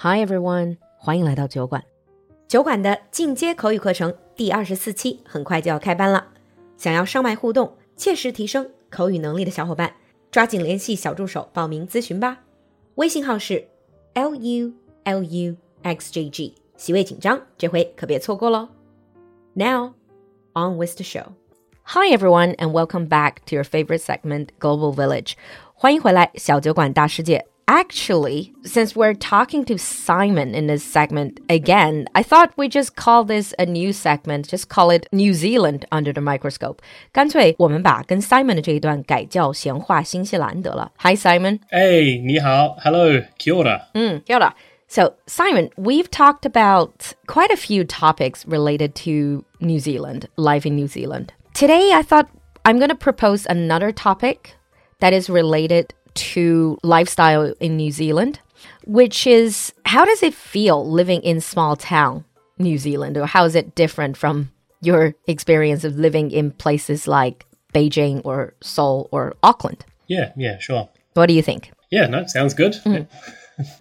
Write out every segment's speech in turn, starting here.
Hi everyone，欢迎来到酒馆。酒馆的进阶口语课程第二十四期很快就要开班了。想要上麦互动、切实提升口语能力的小伙伴，抓紧联系小助手报名咨询吧。微信号是 l u l u x j g，席位紧张，这回可别错过喽。Now on with the show. Hi everyone and welcome back to your favorite segment, Global Village. 欢迎回来，小酒馆大世界。Actually, since we're talking to Simon in this segment again, I thought we just call this a new segment, just call it New Zealand under the microscope. 干脆我们把跟 Simon 的这一段改叫闲话新西兰得了。Hi Simon. Hey, ni hao. Hello, kia ora. Mm, kia ora. So, Simon, we've talked about quite a few topics related to New Zealand, life in New Zealand. Today, I thought I'm going to propose another topic that is related to lifestyle in New Zealand, which is how does it feel living in small town New Zealand, or how is it different from your experience of living in places like Beijing or Seoul or Auckland? Yeah, yeah, sure. What do you think? Yeah, no, sounds good.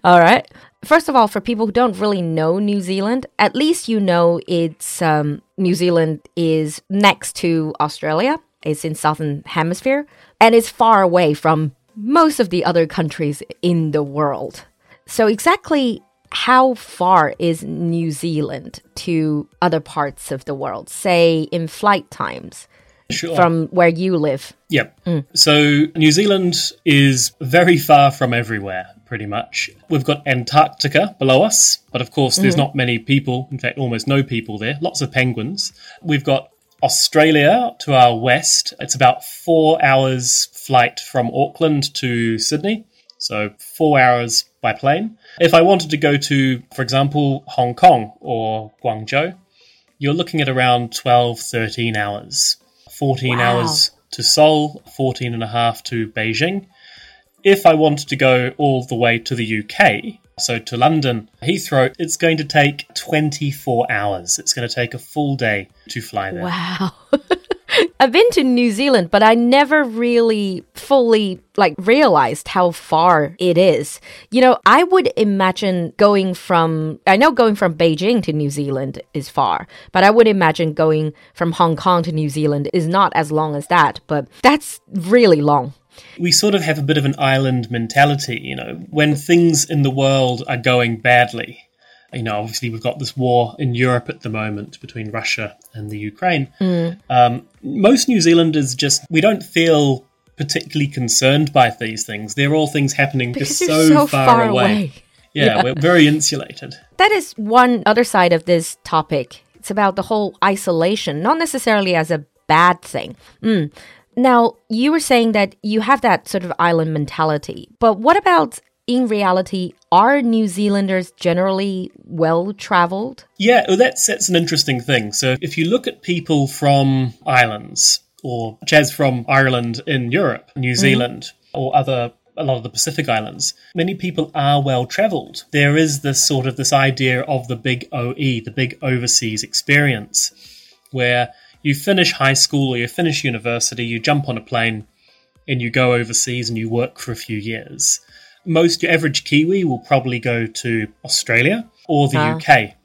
All right. First of all, for people who don't really know New Zealand, at least you know it's um, New Zealand is next to Australia. It's in southern hemisphere and it's far away from most of the other countries in the world. So exactly how far is New Zealand to other parts of the world, say in flight times? Sure. From where you live. Yep. Mm. So New Zealand is very far from everywhere, pretty much. We've got Antarctica below us, but of course, there's mm. not many people, in fact, almost no people there, lots of penguins. We've got Australia to our west. It's about four hours flight from Auckland to Sydney. So four hours by plane. If I wanted to go to, for example, Hong Kong or Guangzhou, you're looking at around 12, 13 hours. 14 Wow. hours to Seoul, 14 and a half to Beijing. If I wanted to go all the way to the UK, so to London, Heathrow, it's going to take 24 hours. It's going to take a full day to fly there. Wow. I've been to New Zealand, but I never really fully like realized how far it is. You know, I would imagine going from I know going from Beijing to New Zealand is far, but I would imagine going from Hong Kong to New Zealand is not as long as that, but that's really long. We sort of have a bit of an island mentality, you know, when things in the world are going badly. You know, obviously, we've got this war in Europe at the moment between Russia and the Ukraine. Um, most New Zealanders just, we don't feel particularly concerned by these things. They're all things happening Because just so, so far, far away. away. Yeah, Yeah. we're very insulated. That is one other side of this topic. It's about the whole isolation, not necessarily as a bad thing. Mm. Now, you were saying that you have that sort of island mentality, but what about in reality? Are New Zealanders generally well traveled? Yeah, well, that's that's an interesting thing. So if you look at people from islands, or Chaz from Ireland in Europe, New mm-hmm. Zealand, or other a lot of the Pacific islands, many people are well travelled. There is this sort of this idea of the big OE, the big overseas experience, where you finish high school or you finish university, you jump on a plane, and you go overseas and you work for a few years. Most your average Kiwi will probably go to Australia or the Ah. UK.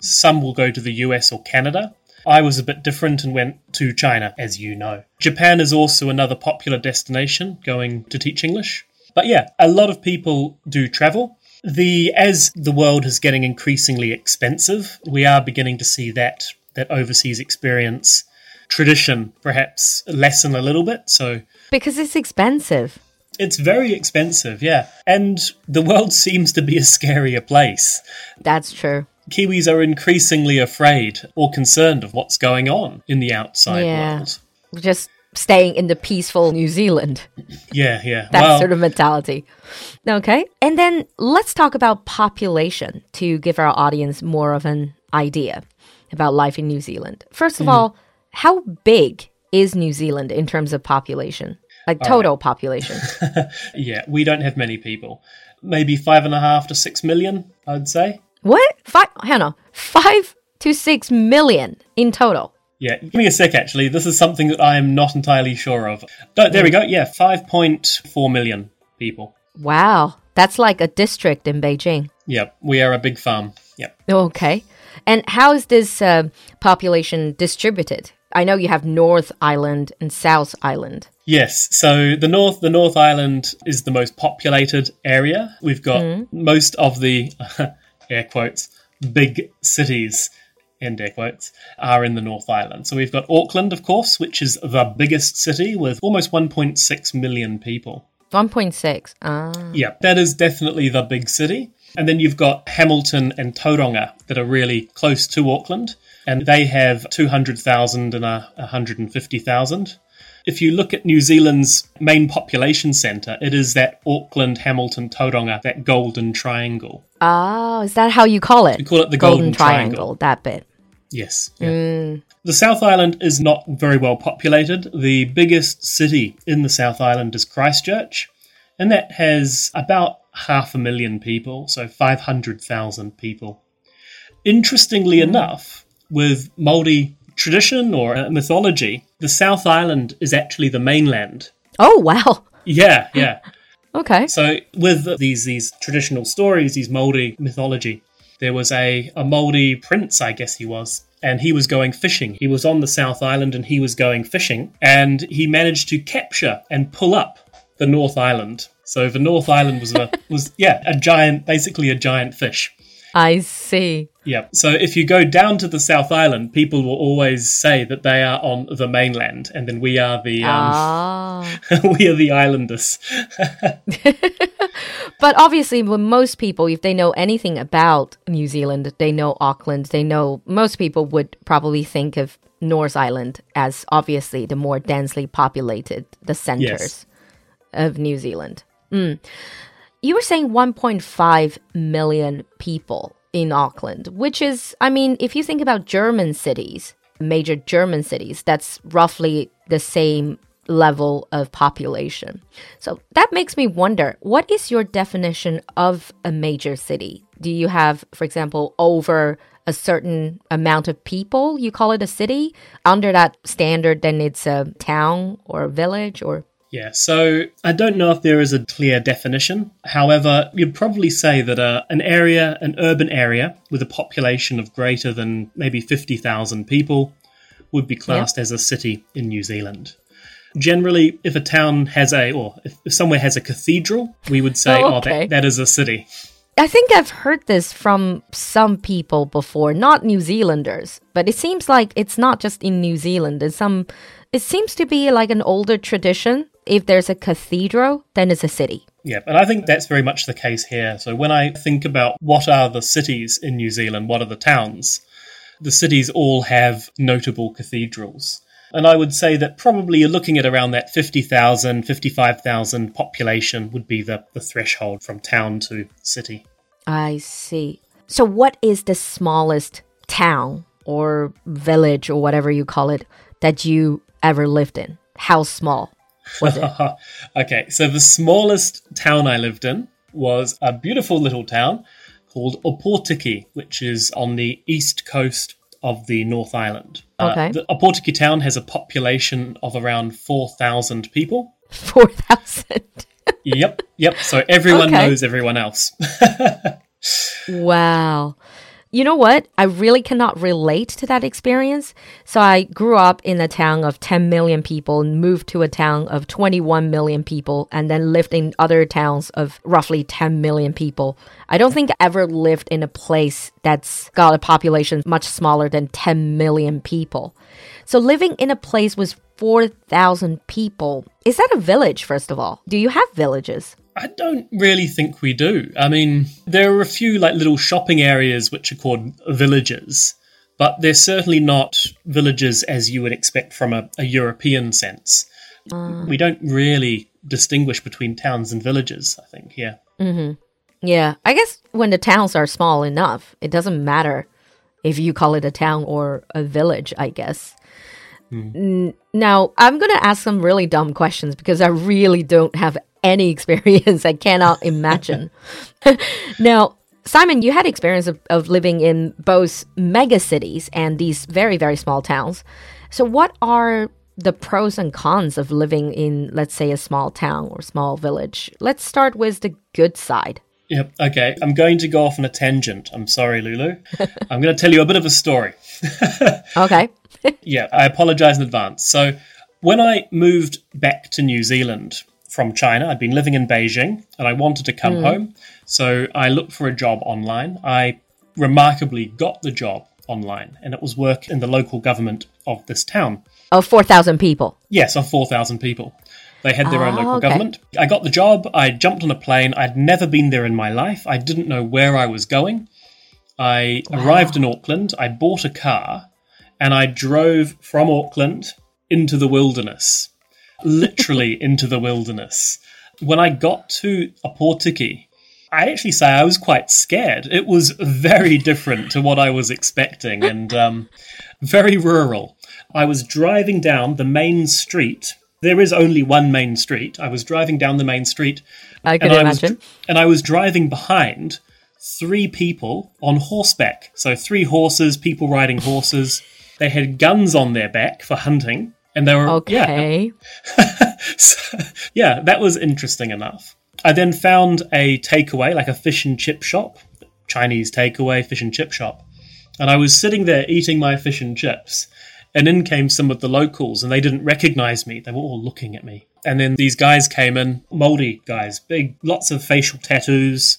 Some will go to the US or Canada. I was a bit different and went to China, as you know. Japan is also another popular destination going to teach English. But yeah, a lot of people do travel. The as the world is getting increasingly expensive, we are beginning to see that that overseas experience tradition perhaps lessen a little bit. So Because it's expensive. It's very expensive, yeah. And the world seems to be a scarier place. That's true. Kiwis are increasingly afraid or concerned of what's going on in the outside Yeah. world. Just staying in the peaceful New Zealand. Yeah, yeah. that well, sort of mentality. Okay. And then let's talk about population to give our audience more of an idea about life in New Zealand. First of mm-hmm. all, how big is New Zealand in terms of population? Like total population. yeah, we don't have many people. Maybe five and a half to six million, I'd say. what? Five, hang on. Five to six million in total. Yeah, give me a sec. Actually, this is something that I am not entirely sure of. No, there we go. Yeah, five point four million people. Wow. That's like a district in Beijing. Yep, we are a big farm. Yep. Okay. And how is this uh, population distributed? I know you have North Island and South Island. Yes, so the North the North Island is the most populated area. We've got most of the air quotes big cities end air quotes are in the North Island. So we've got Auckland, of course, which is the biggest city with almost 1.6 million people. 1.6. Ah. Yeah, that is definitely the big city. And then you've got Hamilton and Tauranga that are really close to Auckland, and they have 200,000 and a 150,000. If you look at New Zealand's main population centre, it is that Auckland, Hamilton, Tauranga, that golden triangle. Oh, is that how you call it? We call it the Golden, golden, triangle, that bit. Yes. yeah. Hmm. The South Island is not very well populated. The biggest city in the South Island is Christchurch, and that has about half a million people, so 500,000 people. Interestingly hmm. enough, with Māori tradition or uh, mythology, the South Island is actually the mainland. Oh, wow. Yeah, yeah. Okay. So with these these traditional stories, these Maori mythology, there was a a Maori prince, I guess he was, and he was going fishing. He was on the South Island and he was going fishing, and he managed to capture and pull up the North Island. So the North Island was a was yeah a giant, basically a giant fish. I see. Yeah. So if you go down to the South Island, people will always say that they are on the mainland, and then we are the um, Ah. we are the islanders. But obviously, when most people, if they know anything about New Zealand, they know Auckland, they know most people would probably think of North Island as obviously the more densely populated, the centers of New Zealand. Mm. You were saying 1.5 million people in Auckland, which is, I mean, if you think about German cities, major German cities, that's roughly the same level of population. So that makes me wonder what is your definition of a major city? Do you have, for example, over a certain amount of people, you call it a city? Under that standard, then it's a town or a village or. Yeah, so I don't know if there is a clear definition. However, you'd probably say that uh, an area, an urban area with a population of greater than maybe 50,000 people would be classed as a city in New Zealand. Generally, if a town has a, or if, if somewhere has a cathedral, we would say, Oh, oh, that, that is a city. I think I've heard this from some people before, not New Zealanders, but it seems like it's not just in New Zealand. It's some, it seems to be like an older tradition. If there's a cathedral, then it's a city. Yeah, and I think that's very much the case here. So when I think about what are the cities in New Zealand, what are the towns, the cities all have notable cathedrals. And I would say that probably you're looking at around that 50,000, 55,000 population would be the, the threshold from town to city. I see. So, what is the smallest town or village or whatever you call it that you ever lived in? How small was it? okay, so the smallest town I lived in was a beautiful little town called Opotiki, which is on the east coast of the North Island. Okay. Uh, the Opotiki town has a population of around 4,000 people. 4,000. Yep, yep. So everyone Okay. knows everyone else. Wow. You know what? I really cannot relate to that experience. So I grew up in a town of 10 million people and moved to a town of 21 million people and then lived in other towns of roughly 10 million people. I don't think I ever lived in a place that's got a population much smaller than 10 million people. So living in a place with 4,000 people, is that a village, first of all? Do you have villages? I don't really think we do. I mean, there are a few like little shopping areas which are called villages, but they're certainly not villages as you would expect from a, a European sense. Ah. We don't really distinguish between towns and villages, I think, yeah. Mm-hmm. Yeah, I guess when the towns are small enough, it doesn't matter if you call it a town or a village, I guess. Hmm. N- Now, I'm going to ask some really dumb questions because I really don't have any experience. I cannot imagine. now, Simon, you had experience of, of living in both mega cities and these very, very small towns. So, what are the pros and cons of living in, let's say, a small town or small village? Let's start with the good side. Yep. Okay. I'm going to go off on a tangent. I'm sorry, Lulu. I'm going to tell you a bit of a story. Okay. yeah, I apologize in advance. So, when I moved back to New Zealand from China, I'd been living in Beijing and I wanted to come home. So, I looked for a job online. I remarkably got the job online, and it was work in the local government of this town. Of 4,000 people. Yes, of 4,000 people. They had their own Ah, local okay. government. I got the job. I jumped on a plane. I'd never been there in my life. I didn't know where I was going. I arrived in Auckland. I bought a car and I drove from Auckland into the wilderness. Literally into the wilderness. When I got to Opotiki, I actually say I was quite scared. It was very different to what I was expecting and um, very rural. I was driving down the main street. There is only one main street. I was driving down the main street I could and I was imagine. and I was driving behind three people on horseback. So three horses, people riding horses. They had guns on their back for hunting, and they were yeah, Okay. so, yeah, that was interesting enough. I then found a takeaway, like a fish and chip shop, Chinese takeaway fish and chip shop, and I was sitting there eating my fish and chips, and in came some of the locals, and they didn't recognize me. They were all looking at me. And then these guys came in, Māori guys, big, lots of facial tattoos,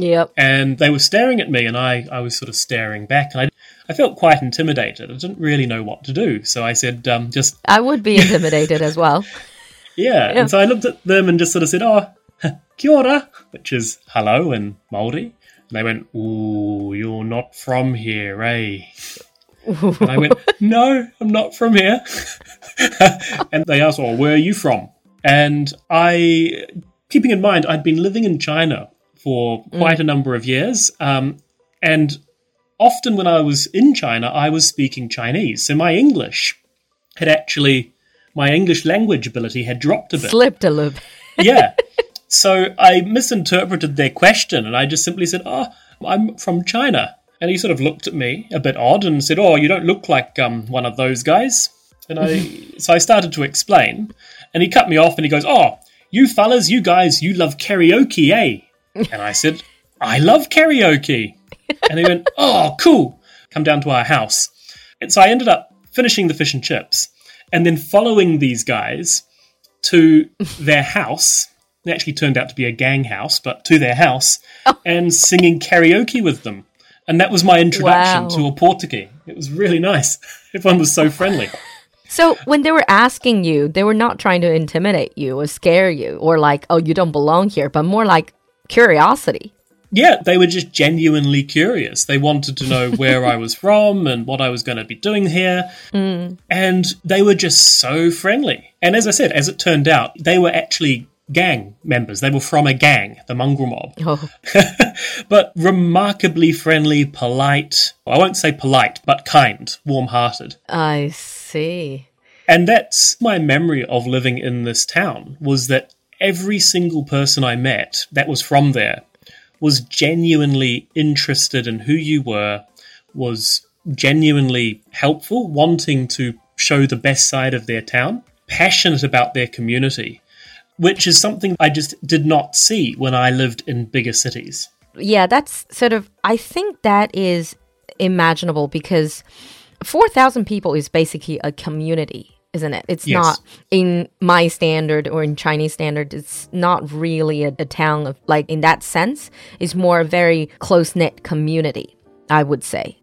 Yep. and they were staring at me, and I, I was sort of staring back, and I, I felt quite intimidated. I didn't really know what to do, so I said, um, just I would be intimidated as well. Yeah. Yeah. And so I looked at them and just sort of said, oh, kia ora, which is hello in Māori. And they went, ooh, you're not from here, eh? and I went, no, I'm not from here. and they asked, well, where are you from? And I, keeping in mind, I'd been living in China for quite a number of years. Um, and often when I was in China, I was speaking Chinese. So my English had actually, my English language ability had dropped a bit Slipped a little bit. yeah. So I misinterpreted their question and I just simply said, Oh, I'm from China. And he sort of looked at me a bit odd and said, Oh, you don't look like um, one of those guys. And I, so I started to explain and he cut me off and he goes, Oh, you fellas, you guys, you love karaoke, eh? And I said, I love karaoke. And he went, Oh, cool. Come down to our house. And so I ended up finishing the fish and chips and then following these guys to their house. It actually turned out to be a gang house, but to their house oh. and singing karaoke with them. And that was my introduction Wow. to Opotiki. It was really nice. Everyone was so friendly. So when they were asking you, they were not trying to intimidate you or scare you or like, oh, you don't belong here, but more like curiosity. Yeah, they were just genuinely curious. They wanted to know where I was from and what I was going to be doing here. Hmm. And they were just so friendly. And as I said, as it turned out, they were actually gang members. They were from a gang, the mongrel mob. Oh, but remarkably friendly, polite. I won't say polite, but kind, warm hearted. I see. And that's my memory of living in this town was that every single person I met that was from there was genuinely interested in who you were, was genuinely helpful, wanting to show the best side of their town, passionate about their community, which is something I just did not see when I lived in bigger cities. Yeah, that's sort of, I think that is imaginable because 4,000 people is basically a community, isn't it? It's Yes. not in my standard or in Chinese standard, it's not really a, a town of like in that sense. It's more a very close knit community, I would say.